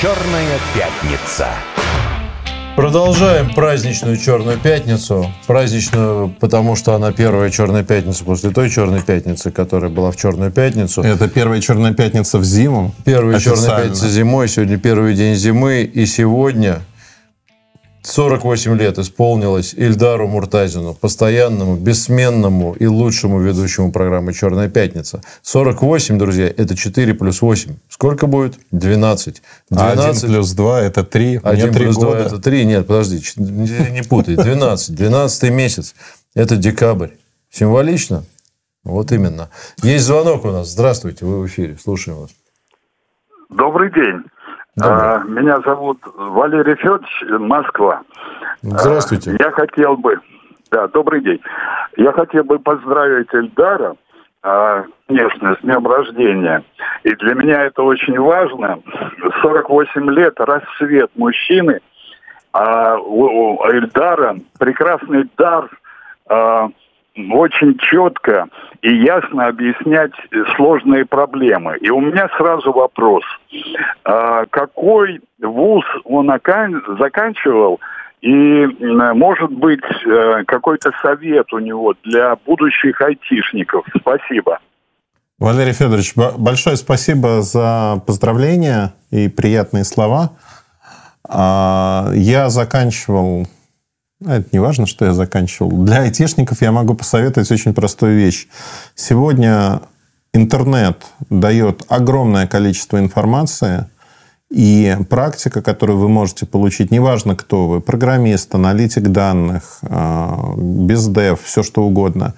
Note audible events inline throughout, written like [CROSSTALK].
Черная пятница. Продолжаем праздничную Черную пятницу. Праздничную, потому что она первая Черная пятница после той Черной пятницы, которая была в Черную пятницу. Это первая Черная пятница в зиму. Первая Черная пятница зимой, сегодня первый день зимы. И сегодня 48 лет исполнилось Ильдару Муртазину, постоянному, бессменному и лучшему ведущему программы «Черная пятница». 48, друзья, это 4 плюс 8. Сколько будет? 12. А один плюс два – это три. Мне 1 три плюс 2 года. это 3. Нет, подожди, не путай. 12. 12 месяц. Это декабрь. Символично? Вот именно. Есть звонок у нас. Здравствуйте, вы в эфире. Слушаем вас. Добрый день. Добрый. А, Меня зовут Валерий Федорович, Москва. Здравствуйте. А, Я хотел бы... Да, добрый день. Я хотел бы поздравить Эльдара, а, конечно, с днем рождения. И для меня это очень важно. 48 лет, рассвет мужчины. А у Эльдара прекрасный дар очень четко и ясно объяснять сложные проблемы. И у меня сразу вопрос. А, какой вуз он заканчивал? И, может быть, э, какой-то совет у него для будущих айтишников? Спасибо. Валерий Федорович, большое спасибо за поздравления и приятные слова. А, Я заканчивал... а, Это не важно, что я заканчивал. Для айтишников я могу посоветовать очень простую вещь. Сегодня интернет дает огромное количество информации, и практика, которую вы можете получить, неважно кто вы, программист, аналитик данных, а, бездев, все что угодно,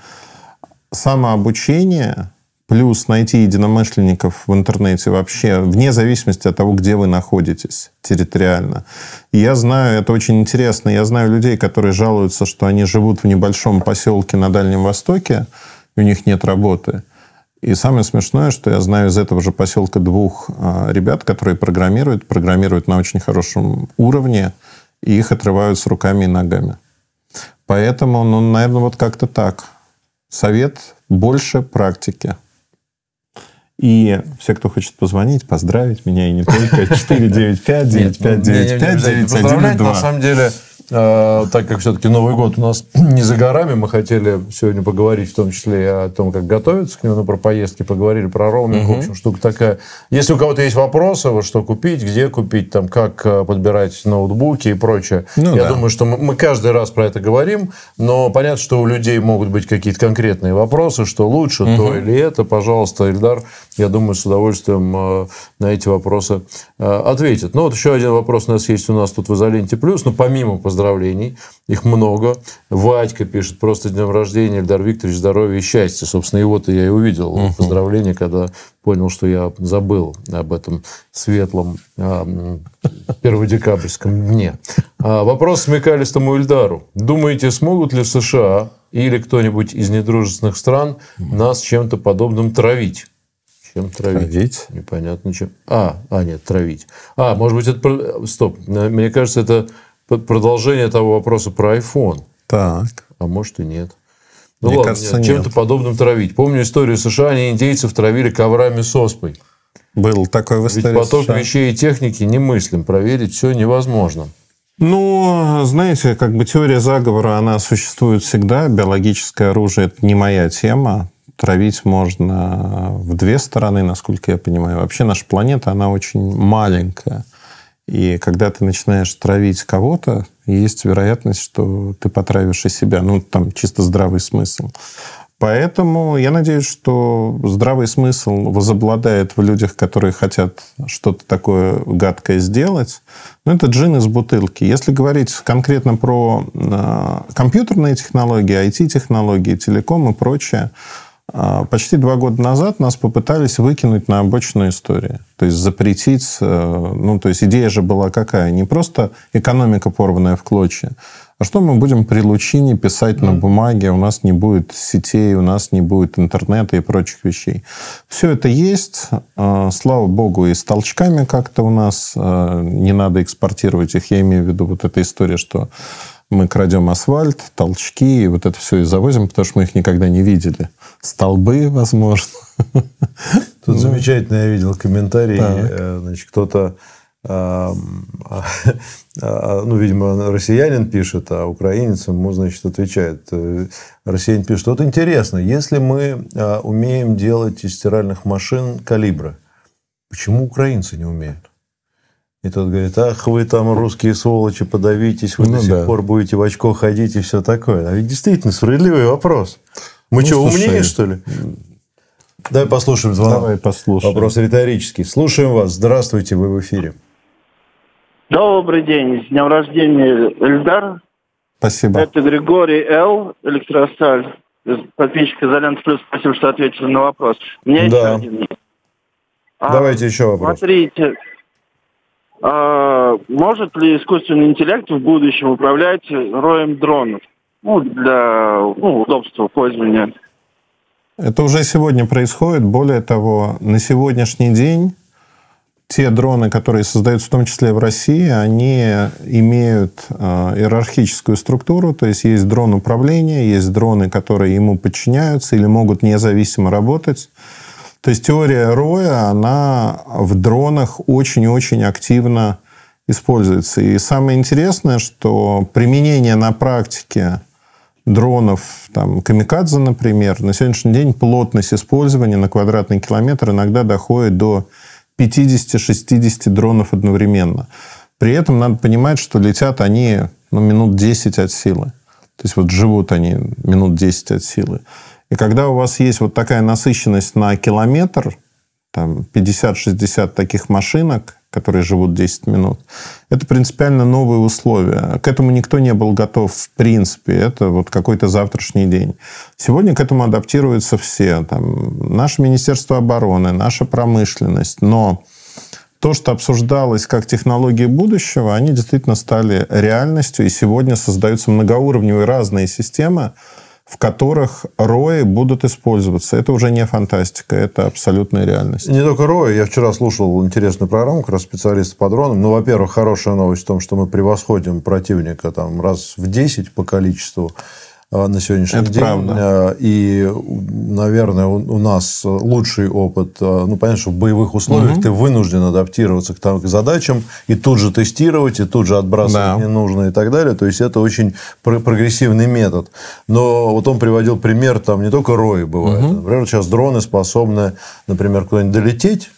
самообучение плюс найти единомышленников в интернете вообще, вне зависимости от того, где вы находитесь территориально. И я знаю, это очень интересно, я знаю людей, которые жалуются, что они живут в небольшом поселке на Дальнем Востоке, и у них нет работы. И самое смешное, что я знаю из этого же поселка двух а, ребят, которые программируют, программируют на очень хорошем уровне, и их отрывают с руками и ногами. Поэтому, ну, наверное, вот как-то так. Совет больше практики. И все, кто хочет позвонить, поздравить меня, и не только [LAUGHS] 495 9595 Поздравлять, на 9102. самом деле, так как все-таки Новый год у нас [CLEARS THROAT] не за горами, мы хотели сегодня поговорить в том числе и о том, как готовиться к нему, ну, про поездки поговорили, про роуминг, в общем, штука такая. Если у кого-то есть вопросы, вот что купить, где купить, там, как э, подбирать ноутбуки и прочее, Ну я да. думаю, что мы, мы каждый раз про это говорим, но понятно, что у людей могут быть какие-то конкретные вопросы, что лучше, то или это, пожалуйста, Ильдар, я думаю, с удовольствием э, на эти вопросы э, ответит. Ну, вот еще один вопрос у нас есть у нас тут в Изоленте Плюс, ну, помимо поздравлений, их много. Вадька пишет, просто днем рождения, Ильдар Викторович, здоровья и счастья. Собственно, его-то я и увидел поздравление, когда понял, что я забыл об этом светлом м, перводекабрьском дне. А, Вопрос смекалистому Ильдару. Думаете, смогут ли США или кто-нибудь из недружественных стран нас чем-то подобным травить? Чем травить? Травить? Непонятно чем. А, а, нет, травить. А, может быть, это... Стоп. Мне кажется, это продолжение того вопроса про iPhone. Так. А может и нет. Ну Мне ладно, кажется, нет, чем-то подобным травить. Помню историю США, они индейцев травили коврами с оспой. Был такой в Ведь истории поток США. вещей и техники немыслим. Проверить все невозможно. Ну, знаете, как бы теория заговора, она существует всегда. Биологическое оружие – это не моя тема. Травить можно в две стороны, насколько я понимаю. Вообще наша планета, она очень маленькая. И когда ты начинаешь травить кого-то, есть вероятность, что ты потравишь и себя. Ну, там чисто здравый смысл. Поэтому я надеюсь, что здравый смысл возобладает в людях, которые хотят что-то такое гадкое сделать. Но это джин из бутылки. Если говорить конкретно про э, компьютерные технологии, IT-технологии, телеком и прочее, почти два года назад нас попытались выкинуть на обочину истории. То есть запретить... э, ну, то есть идея же была какая? Не просто экономика, порванная в клочья, а что мы будем при лучине писать на бумаге? У нас не будет сетей, у нас не будет интернета и прочих вещей. Все это есть. Э, Слава богу, и с толчками как-то у нас э, не надо экспортировать их. Я имею в виду вот эта история, что мы крадем асфальт, толчки, и вот это все и завозим, потому что мы их никогда не видели. Столбы, возможно. Тут замечательно я видел комментарий. Так. э, Значит, кто-то а, ну, видимо, россиянин пишет, а украинец ему, значит, отвечает. Э, россиянин пишет, вот интересно, если мы умеем делать из стиральных машин калибры, почему украинцы не умеют? И тот говорит, ах, вы там русские сволочи, подавитесь, вы ну, до сих да. пор будете в очко ходить и все такое. А ведь действительно справедливый вопрос. Мы ну, что, слушай, умнее, что ли? Давай послушаем звонок. Давай послушаем. Вопрос риторический. Слушаем вас. Здравствуйте, вы в эфире. Добрый день. С днем рождения, Эльдар. Спасибо. Это Григорий Л. Электросталь. Подписчик Изолент Плюс. Спасибо, что ответили на вопрос. У меня да. еще один а, Давайте еще вопрос. Смотрите, а, может ли искусственный интеллект в будущем управлять роем дронов? Ну, для ну, удобства пользования. Это уже сегодня происходит. Более того, на сегодняшний день те дроны, которые создаются в том числе в России, они имеют э, иерархическую структуру, то есть есть дрон управления, есть дроны, которые ему подчиняются или могут независимо работать. То есть теория Роя, она в дронах очень-очень активно используется. И самое интересное, что применение на практике дронов, там, камикадзе, например, на сегодняшний день плотность использования на квадратный километр иногда доходит до 50-60 дронов одновременно. При этом надо понимать, что летят они ну, минут 10 от силы. То есть вот живут они минут 10 от силы. И когда у вас есть вот такая насыщенность на километр, там 50-60 таких машинок, которые живут 10 минут, это принципиально новые условия. К этому никто не был готов в принципе. Это вот какой-то завтрашний день. Сегодня к этому адаптируются все. Там, наше Министерство обороны, наша промышленность. Но то, что обсуждалось как технологии будущего, они действительно стали реальностью. И сегодня создаются многоуровневые разные системы, в которых рои будут использоваться. Это уже не фантастика, это абсолютная реальность. Не только рои. Я вчера слушал интересную программу, как раз специалист по дронам. Ну, во-первых, хорошая новость в том, что мы превосходим противника там, раз в 10 по количеству на сегодняшний Это день. правда. А, и, наверное, у нас лучший опыт. А, ну, понятно, что в боевых условиях угу. ты вынужден адаптироваться к, там, к задачам и тут же тестировать, и тут же отбрасывать да. ненужное и так далее. То есть, это очень прогрессивный метод. Но вот он приводил пример, там не только рои бывает. Угу. Например, сейчас дроны способны, например, куда-нибудь долететь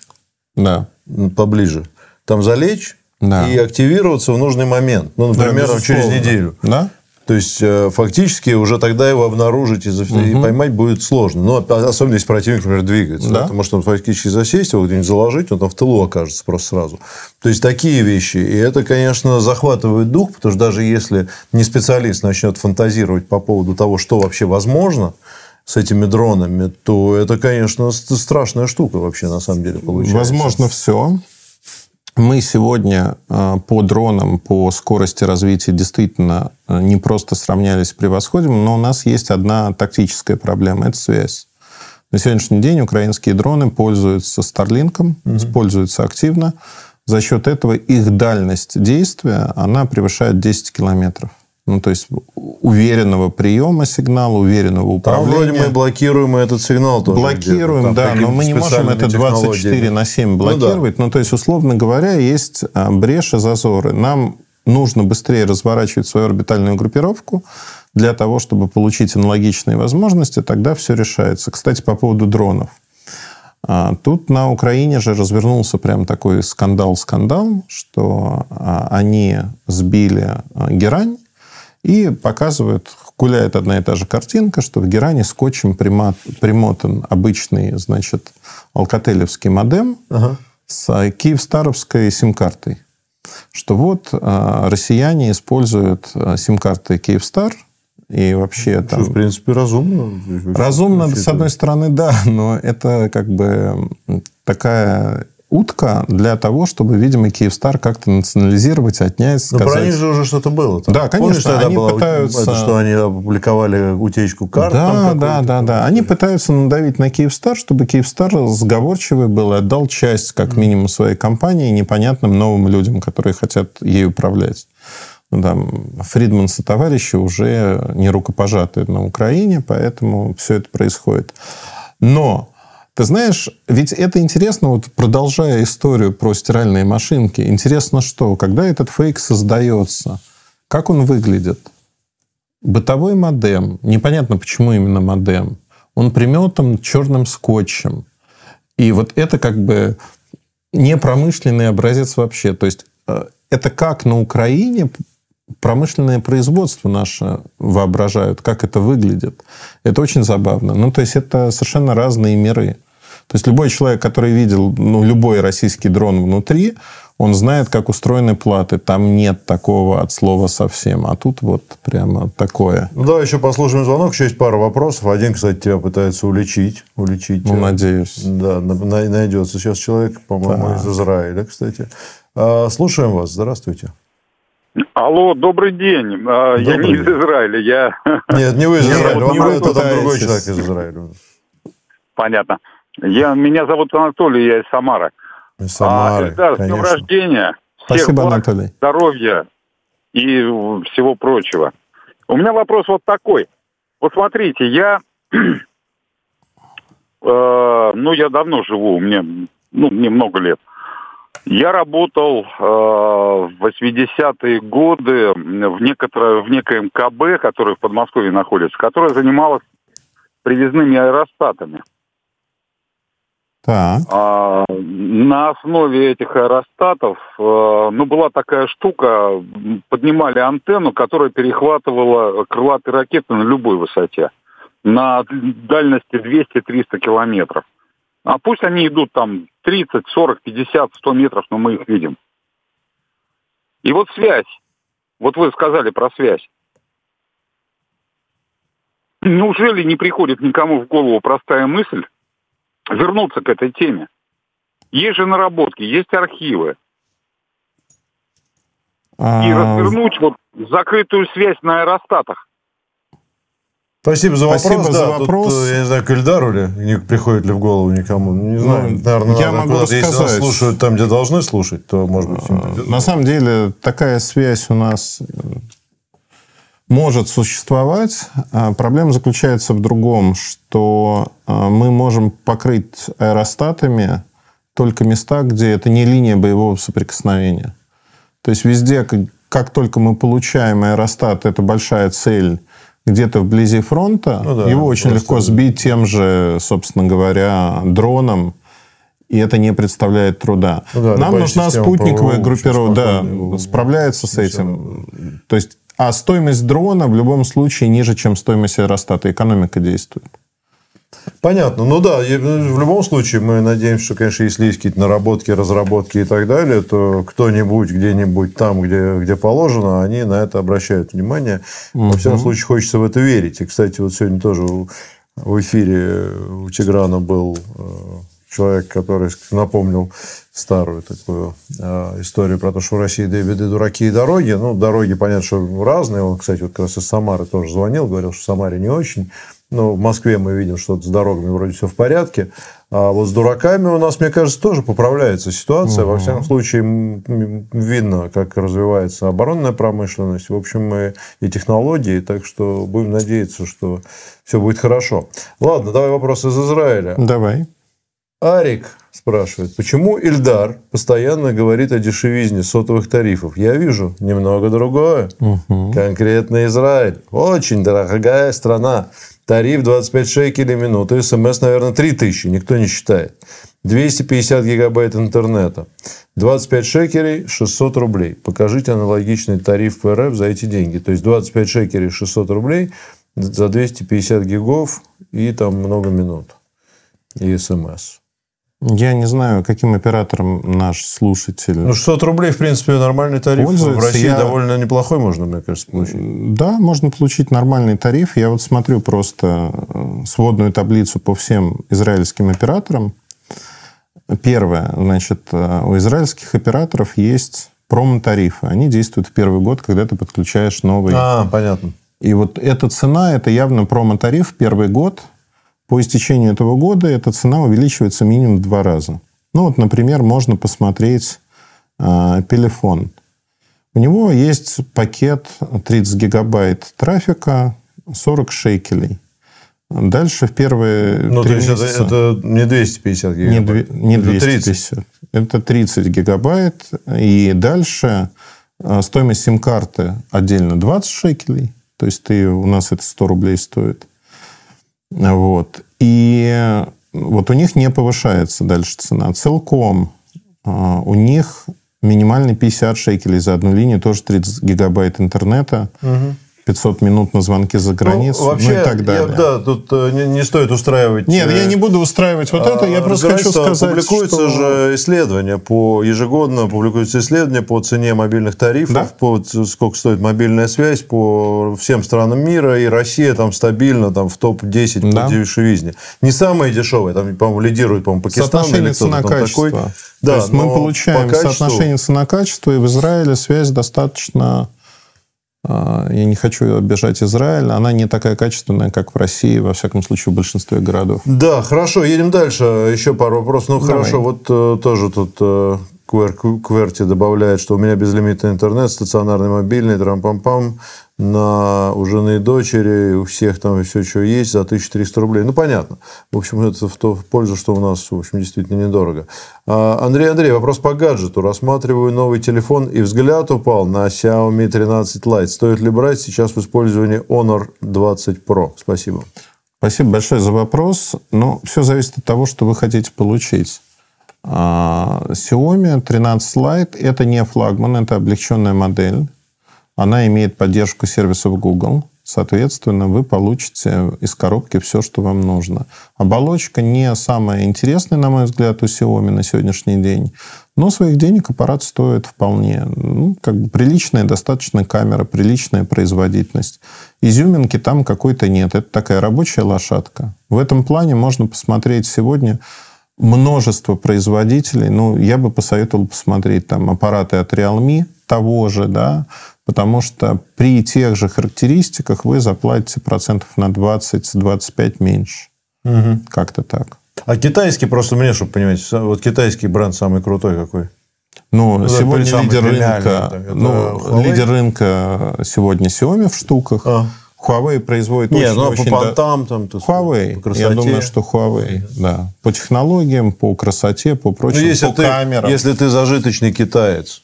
да. поближе, там залечь, да. и активироваться в нужный момент. Ну, например, да, через неделю. Да? То есть, э, фактически, уже тогда его обнаружить и, угу. и поймать будет сложно. Но особенно, если противник, например, двигается. Да. Да, потому что он фактически засесть, его где-нибудь заложить, он там в тылу окажется просто сразу. То есть, такие вещи. И это, конечно, захватывает дух, потому что даже если не специалист начнет фантазировать по поводу того, что вообще возможно, с этими дронами, то это, конечно, страшная штука вообще на самом деле получается. Возможно, все. Мы сегодня э, по дронам, по скорости развития действительно э, не просто сравнялись с превосходим, но у нас есть одна тактическая проблема – это связь. На сегодняшний день украинские дроны пользуются Старлинком, угу. используются активно. За счет этого их дальность действия, она превышает 10 километров. Ну, то есть уверенного приема сигнала, уверенного управления. Там вроде мы блокируем этот сигнал тоже. Блокируем, да, но мы не можем это 24 на 7 блокировать. Ну, да. ну, то есть, условно говоря, есть а, бреши, зазоры. Нам нужно быстрее разворачивать свою орбитальную группировку для того, чтобы получить аналогичные возможности, тогда все решается. Кстати, по поводу дронов. А, тут на Украине же развернулся прям такой скандал-скандал, что а, они сбили герань, и показывают, гуляет одна и та же картинка, что в Геране скотчем примат, примотан обычный, значит, алкотелевский модем ага. с киевстаровской сим-картой. Что вот а, россияне используют а, сим-карты Киевстар, и вообще там... Что, в принципе, разумно. Разумно, с одной стороны, да, но это как бы такая утка для того, чтобы, видимо, Киевстар как-то национализировать, отнять, сказать... Но про них же уже что-то было. Там. Да, конечно. Помнишь, они было, пытаются... Это, что они опубликовали утечку карт? Да, да, да, да. Они пытаются надавить на Киевстар, чтобы Киевстар сговорчивый был и отдал часть, как минимум, своей компании непонятным новым людям, которые хотят ей управлять. Ну, там, Фридманс и товарищи уже не рукопожатые на Украине, поэтому все это происходит. Но Ты знаешь, ведь это интересно, вот продолжая историю про стиральные машинки, интересно что, когда этот фейк создается, как он выглядит? Бытовой модем, непонятно почему именно модем, он приметан черным скотчем. И вот это как бы не промышленный образец вообще. То есть э, это как на Украине промышленное производство наше воображают, как это выглядит. Это очень забавно. Ну, то есть, это совершенно разные миры. То есть, любой человек, который видел ну, любой российский дрон внутри, он знает, как устроены платы. Там нет такого от слова совсем. А тут вот прямо такое. Ну, давай еще послушаем звонок. Еще есть пара вопросов. Один, кстати, тебя пытается уличить. уличить ну, надеюсь. Да, найдется сейчас человек, по-моему, да. из Израиля, кстати. А, слушаем вас. Здравствуйте. Алло, добрый день. Добрый я не из Израиля, я... Нет, не вы из Израиля, Вам это другой человек из Израиля. Понятно. Я, меня зовут Анатолий, я из Самары. Из Самары, а, Эльдар, с днем рождения. Всех Спасибо, благ, Анатолий. здоровья и всего прочего. У меня вопрос вот такой. Вот смотрите, я... [CLEARS THROAT] э, ну, я давно живу, мне, ну, мне много лет. Я работал э, в 80-е годы в, некоторое, в некоем КБ, который в Подмосковье находится, которая занималась привязными аэростатами. Так. А, на основе этих аэростатов, э, ну, была такая штука, поднимали антенну, которая перехватывала крылатые ракеты на любой высоте, на дальности 200-300 километров. А пусть они идут там 30, 40, 50, 100 метров, но мы их видим. И вот связь. Вот вы сказали про связь. Неужели не приходит никому в голову простая мысль вернуться к этой теме? Есть же наработки, есть архивы. И а, развернуть вот закрытую связь на аэростатах. Спасибо за вопрос. Спасибо да, за вопрос. Тут, я не знаю, к Ильдару ли, не приходит ли в голову никому. Не знаю, ну, наверное, я могу сказать. Если нас слушают там, где должны слушать, то, может быть, придет. На самом деле, такая связь у нас может существовать. А проблема заключается в другом, что а, мы можем покрыть аэростатами только места, где это не линия боевого соприкосновения. То есть везде, как только мы получаем аэростат, это большая цель – где-то вблизи фронта, ну, да, его очень легко сбить тем же, собственно говоря, дроном, и это не представляет труда. Ну, да, Нам нужна спутниковая группировка, да, справляется с этим. То есть, а стоимость дрона в любом случае ниже, чем стоимость аэростата. Экономика действует. Понятно. Ну да, в любом случае мы надеемся, что, конечно, если есть какие-то наработки, разработки и так далее, то кто-нибудь где-нибудь там, где, где положено, они на это обращают внимание. Угу. Во всяком случае, хочется в это верить. И, кстати, вот сегодня тоже в эфире у Тиграна был э, человек, который напомнил старую такую э, историю про то, что в России беды, дураки и дороги. Ну, дороги, понятно, что разные. Он, кстати, вот как раз из Самары тоже звонил, говорил, что в Самаре не очень. Ну, в Москве мы видим, что с дорогами вроде все в порядке. А вот с дураками у нас, мне кажется, тоже поправляется ситуация. Угу. Во всяком случае, видно, как развивается оборонная промышленность, в общем, и технологии. Так что будем надеяться, что все будет хорошо. Ладно, давай вопрос из Израиля. Давай. Арик спрашивает, почему Ильдар постоянно говорит о дешевизне сотовых тарифов? Я вижу немного другое. Угу. Конкретно Израиль. Очень дорогая страна. Тариф 25 шекелей в минуту. СМС, наверное, 3000. Никто не считает. 250 гигабайт интернета. 25 шекелей – 600 рублей. Покажите аналогичный тариф в РФ за эти деньги. То есть 25 шекелей – 600 рублей за 250 гигов и там много минут. И СМС. Я не знаю, каким оператором наш слушатель... Ну, 600 рублей, в принципе, нормальный тариф. В России я... довольно неплохой можно, мне кажется, получить. Да, можно получить нормальный тариф. Я вот смотрю просто э, сводную таблицу по всем израильским операторам. Первое, значит, э, у израильских операторов есть промо-тарифы. Они действуют в первый год, когда ты подключаешь новый... А, понятно. И вот эта цена, это явно промо-тариф первый год – по истечению этого года эта цена увеличивается минимум в два раза. Ну вот, например, можно посмотреть э, Пелефон. У него есть пакет 30 гигабайт трафика, 40 шекелей. Дальше в первые Ну, то есть это, месяца... это не 250 Не, гигабайт. две- не Это 250. Это 30 гигабайт. И дальше э, стоимость сим-карты отдельно 20 шекелей. То есть ты, у нас это 100 рублей стоит. Вот. И вот у них не повышается дальше цена. Целком э, у них минимальный 50 шекелей за одну линию, тоже 30 гигабайт интернета. 500 минут на звонки за границу, Ну, вообще, ну и так далее. я- да, тут э, не, не стоит устраивать... Нет, э, я не буду устраивать вот это. Я а, просто хочу сказать, Публикуются что... же исследования по ежегодно публикуются исследования по цене мобильных тарифов, Да. по ц- сколько стоит мобильная связь по всем странам мира, и Россия там стабильно там в топ 10 Да. по дешевизне. Не самые дешевые, там, по-моему, лидирует, по-моему, Пакистан Соотношение или цена-качество. такой. То есть мы получаем по соотношение цена-качество, и в Израиле связь достаточно... э, Я не хочу обижать Израиль, она не такая качественная, как в России, во всяком случае, в большинстве городов. Да, хорошо, едем дальше. Еще пару вопросов. Ну, Давай. хорошо, вот э, тоже тут э, Квер- Кверти добавляет, что у меня безлимитный интернет, стационарный, мобильный, трам-пам-пам, на, у жены и дочери, у всех там все, что есть, за 1300 рублей. Ну, понятно. В общем, это в, то, в пользу, что у нас, в общем, действительно недорого. А, Андрей, Андрей, вопрос по гаджету. Рассматриваю новый телефон, и взгляд упал на Xiaomi 13 Lite. Стоит ли брать сейчас в использовании Honor 20 Pro? Спасибо. Спасибо большое за вопрос. Но все зависит от того, что вы хотите получить. А, Xiaomi 13 Lite – это не флагман, это облегченная модель. Она имеет поддержку сервисов Google. Соответственно, вы получите из коробки все, что вам нужно. Оболочка не самая интересная, на мой взгляд, у Xiaomi на сегодняшний день. Но своих денег аппарат стоит вполне. Ну, как бы приличная достаточно камера, приличная производительность. Изюминки там какой-то нет. Это такая рабочая лошадка. В этом плане можно посмотреть сегодня множество производителей. Ну, я бы посоветовал посмотреть там аппараты от Realme того же, да, потому что при тех же характеристиках вы заплатите процентов на 20-25 меньше. Как-то так. А китайский, просто мне, чтобы понимать, вот китайский бренд самый крутой какой? Ну, это сегодня лидер рынка, это- это ну, Huawei? лидер рынка сегодня Xiaomi в штуках. А. Huawei производит Не, очень, ну, очень по понтам, там, есть, Huawei. по красоте. Я думаю, что Huawei, да. По технологиям, по красоте, по Ну, прочему, если по ты, камерам. если ты зажиточный китаец,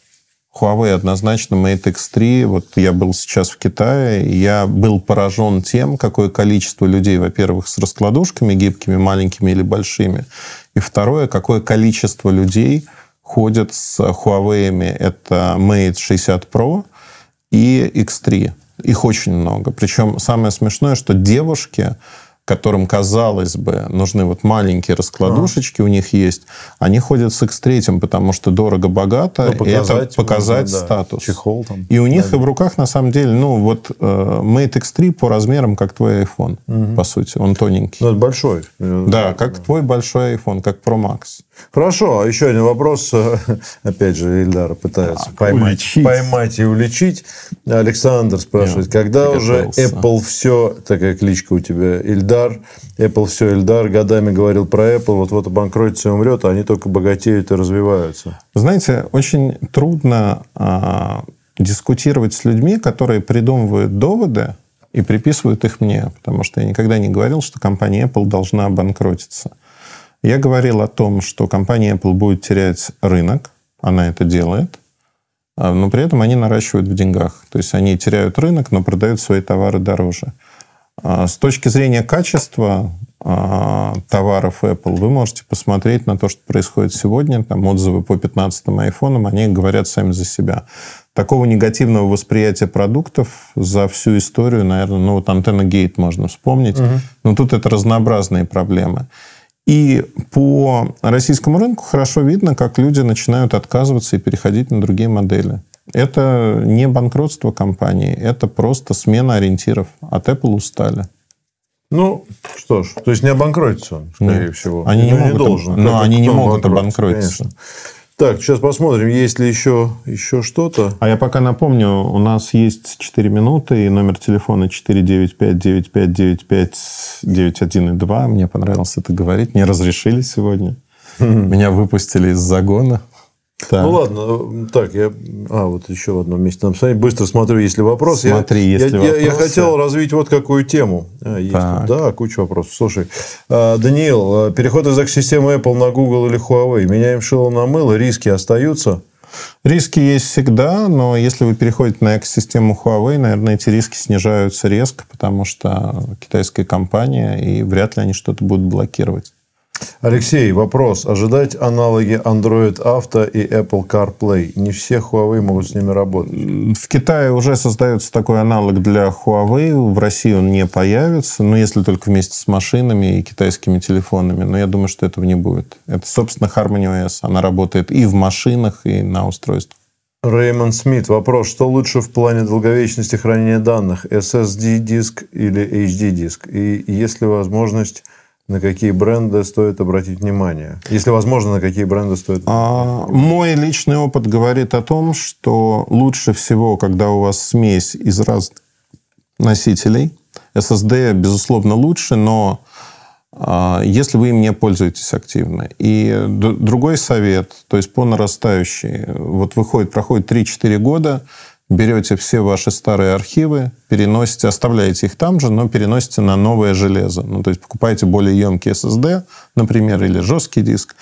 Huawei однозначно Mate X3. Вот я был сейчас в Китае, и я был поражен тем, какое количество людей, во-первых, с раскладушками гибкими, маленькими или большими, и второе, какое количество людей ходят с Huawei. Это Mate 60 Pro и X3. Их очень много. Причем самое смешное, что девушки, которым, казалось бы, нужны вот маленькие раскладушечки, у них есть, они ходят с X3, потому что дорого-богато, Ну, и это показать можно, да. статус. Чехол там. И у них и в руках, на самом деле, ну, вот э, Mate X3 по размерам, как твой iPhone, по сути. Он тоненький. ну, это большой. Да, как твой большой iPhone, как Pro Max. Хорошо, а еще один вопрос. [LAUGHS] Опять же, Ильдар пытается поймать, уличить. поймать и уличить. Александр спрашивает, Я когда уже. Apple все, такая кличка у тебя, Ильдар, Apple все, Ильдар, годами говорил про Apple, вот-вот обанкротится и умрет, а они только богатеют и развиваются. Знаете, очень трудно а, дискутировать с людьми, которые придумывают доводы и приписывают их мне, потому что я никогда не говорил, что компания Apple должна обанкротиться. Я говорил о том, что компания Apple будет терять рынок, она это делает, а, но при этом они наращивают в деньгах. То есть они теряют рынок, но продают свои товары дороже. А С точки зрения качества а, товаров Apple, вы можете посмотреть на то, что происходит сегодня. Там отзывы по 15 айфонам, они говорят сами за себя. Такого негативного восприятия продуктов за всю историю, наверное, ну вот антенна Гейт можно вспомнить. Но тут это разнообразные проблемы. И по российскому рынку хорошо видно, как люди начинают отказываться и переходить на другие модели. Это не банкротство компании, это просто смена ориентиров. От Apple устали. Ну, что ж, то есть не обанкротится он, скорее Нет. всего. Они не Ну, могут должен. но Как- они не могут обанкротиться. конечно. Так, сейчас посмотрим, есть ли еще, еще что-то. А я пока напомню, у нас есть 4 минуты, и номер телефона 495-95-95-91 и 2. Мне понравилось это говорить. Мне разрешили сегодня. [LAUGHS] Меня выпустили из загона. Так. Ну ладно, э, так, я... А, вот еще в одном месте. Нам смотри, быстро смотрю, есть ли вопрос. Смотри, я, есть ли я, я, я вопросы. хотел развить вот какую тему. А, есть Так. тут, да, куча вопросов. Слушай, а, Даниил, а, переход из экосистемы Apple на Google или Huawei. Меняем шило на мыло, риски остаются? Риски есть всегда, но если вы переходите на экосистему Huawei, наверное, эти риски снижаются резко, потому что китайская компания, и вряд ли они что-то будут блокировать. Алексей, вопрос. Ожидать аналоги Android Auto и Apple CarPlay? Не все Huawei могут с ними работать. В Китае уже создается такой аналог для Huawei. В России он не появится, но если только вместе с машинами и китайскими телефонами. Но я думаю, что этого не будет. Это, собственно, Harmony OS. Она работает и в машинах, и на устройствах. Реймонд Смит, вопрос. Что лучше в плане долговечности хранения данных? SSD-диск или HD-диск? И есть ли возможность, на какие бренды стоит обратить внимание? Если возможно, на какие бренды стоит... А, Мой личный опыт говорит о том, что лучше всего, когда у вас смесь из разных носителей. SSD, безусловно, лучше, но а, если вы им не пользуетесь активно. И другой совет, то есть по нарастающей. Вот выходит, проходит 3-4 года, берете все ваши старые архивы, переносите, оставляете их там же, но переносите на новое железо. Ну, то есть покупаете более емкий SSD, например, или жесткий диск,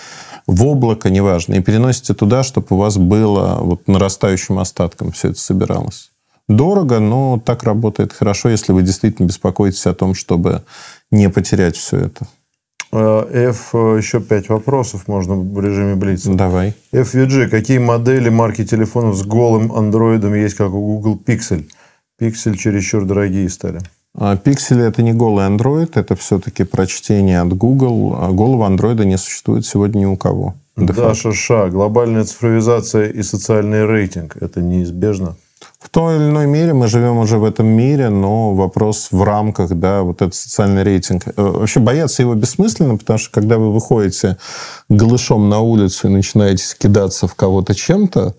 в облако, неважно, и переносите туда, чтобы у вас было вот нарастающим остатком все это собиралось. Дорого, но так работает хорошо, если вы действительно беспокоитесь о том, чтобы не потерять все это. Э, F, э, еще пять вопросов можно в режиме Блица. Давай. FVG, какие модели марки телефонов с голым андроидом есть, как у Google Pixel? Pixel чересчур дорогие стали. А Пиксели это не голый Android, это все-таки прочтение от Google. А голого андроида не существует сегодня ни у кого. Даша Ша, глобальная цифровизация и социальный рейтинг. Это неизбежно? В той или иной мере мы живем уже в этом мире, но вопрос в рамках, да, вот этот социальный рейтинг. Э, Вообще бояться его бессмысленно, потому что когда вы выходите голышом на улицу и начинаете кидаться в кого-то чем-то,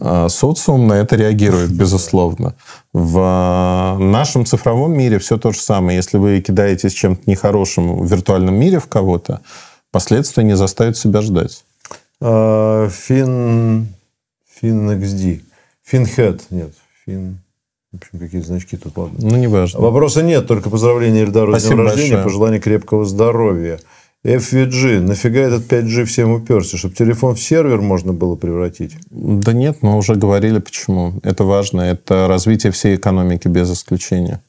а, социум на это реагирует, безусловно. В а, нашем цифровом мире все то же самое. Если вы кидаетесь чем-то нехорошим в виртуальном мире в кого-то, последствия не заставят себя ждать. А, Фин... Фин XD. Финхед. Нет, Фин... В общем, какие значки тут, ладно. Ну, неважно. Вопроса нет, только поздравления Эльдару с Спасибо днем рождения, большое. пожелание крепкого здоровья. FVG, нафига этот 5G всем уперся? Чтобы телефон в сервер можно было превратить? Да нет, мы уже говорили, почему. Это важно. Это развитие всей экономики без исключения.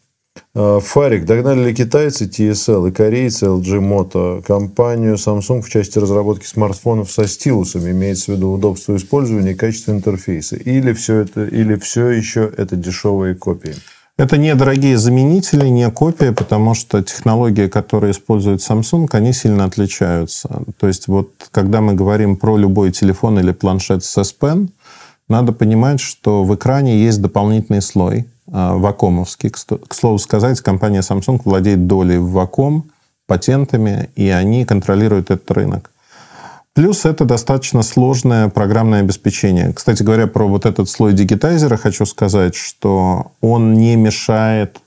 А, Фарик, догнали ли китайцы TSL и корейцы LG Moto компанию Samsung в части разработки смартфонов со стилусами, имеется в виду удобство использования и качество интерфейса? Или все, это, или все еще это дешевые копии? Это не дорогие заменители, не копии, потому что технологии, которые использует Samsung, они сильно отличаются. То есть вот когда мы говорим про любой телефон или планшет с S Pen, надо понимать, что в экране есть дополнительный слой, вакомовский. К сто- К слову сказать, компания Samsung владеет долей в ваком, патентами, и они контролируют этот рынок. Плюс это достаточно сложное программное обеспечение. Кстати говоря, про вот этот слой дигитайзера хочу сказать, что он не мешает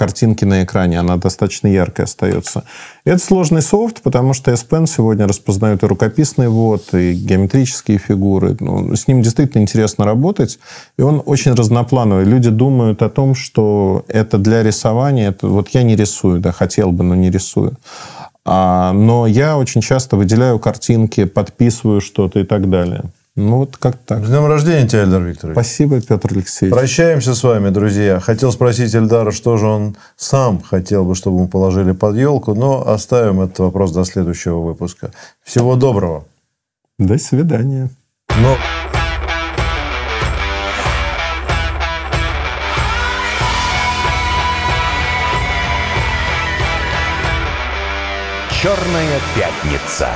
картинке на экране, она достаточно яркой остается. Это сложный софт, потому что S Pen сегодня распознает и рукописный ввод, и геометрические фигуры. Ну, с ним действительно интересно работать, и он очень разноплановый. Люди думают о том, что это для рисования. Это, вот я не рисую, да, хотел бы, но не рисую. А, но я очень часто выделяю картинки, подписываю что-то и так далее. Ну, вот как так. С днем рождения тебя, Эльдар Викторович. Спасибо, Петр Алексеевич. Прощаемся с вами, друзья. Хотел спросить Эльдара, что же он сам хотел бы, чтобы мы положили под елку, но оставим этот вопрос до следующего выпуска. Всего доброго. До свидания. Но... Черная пятница.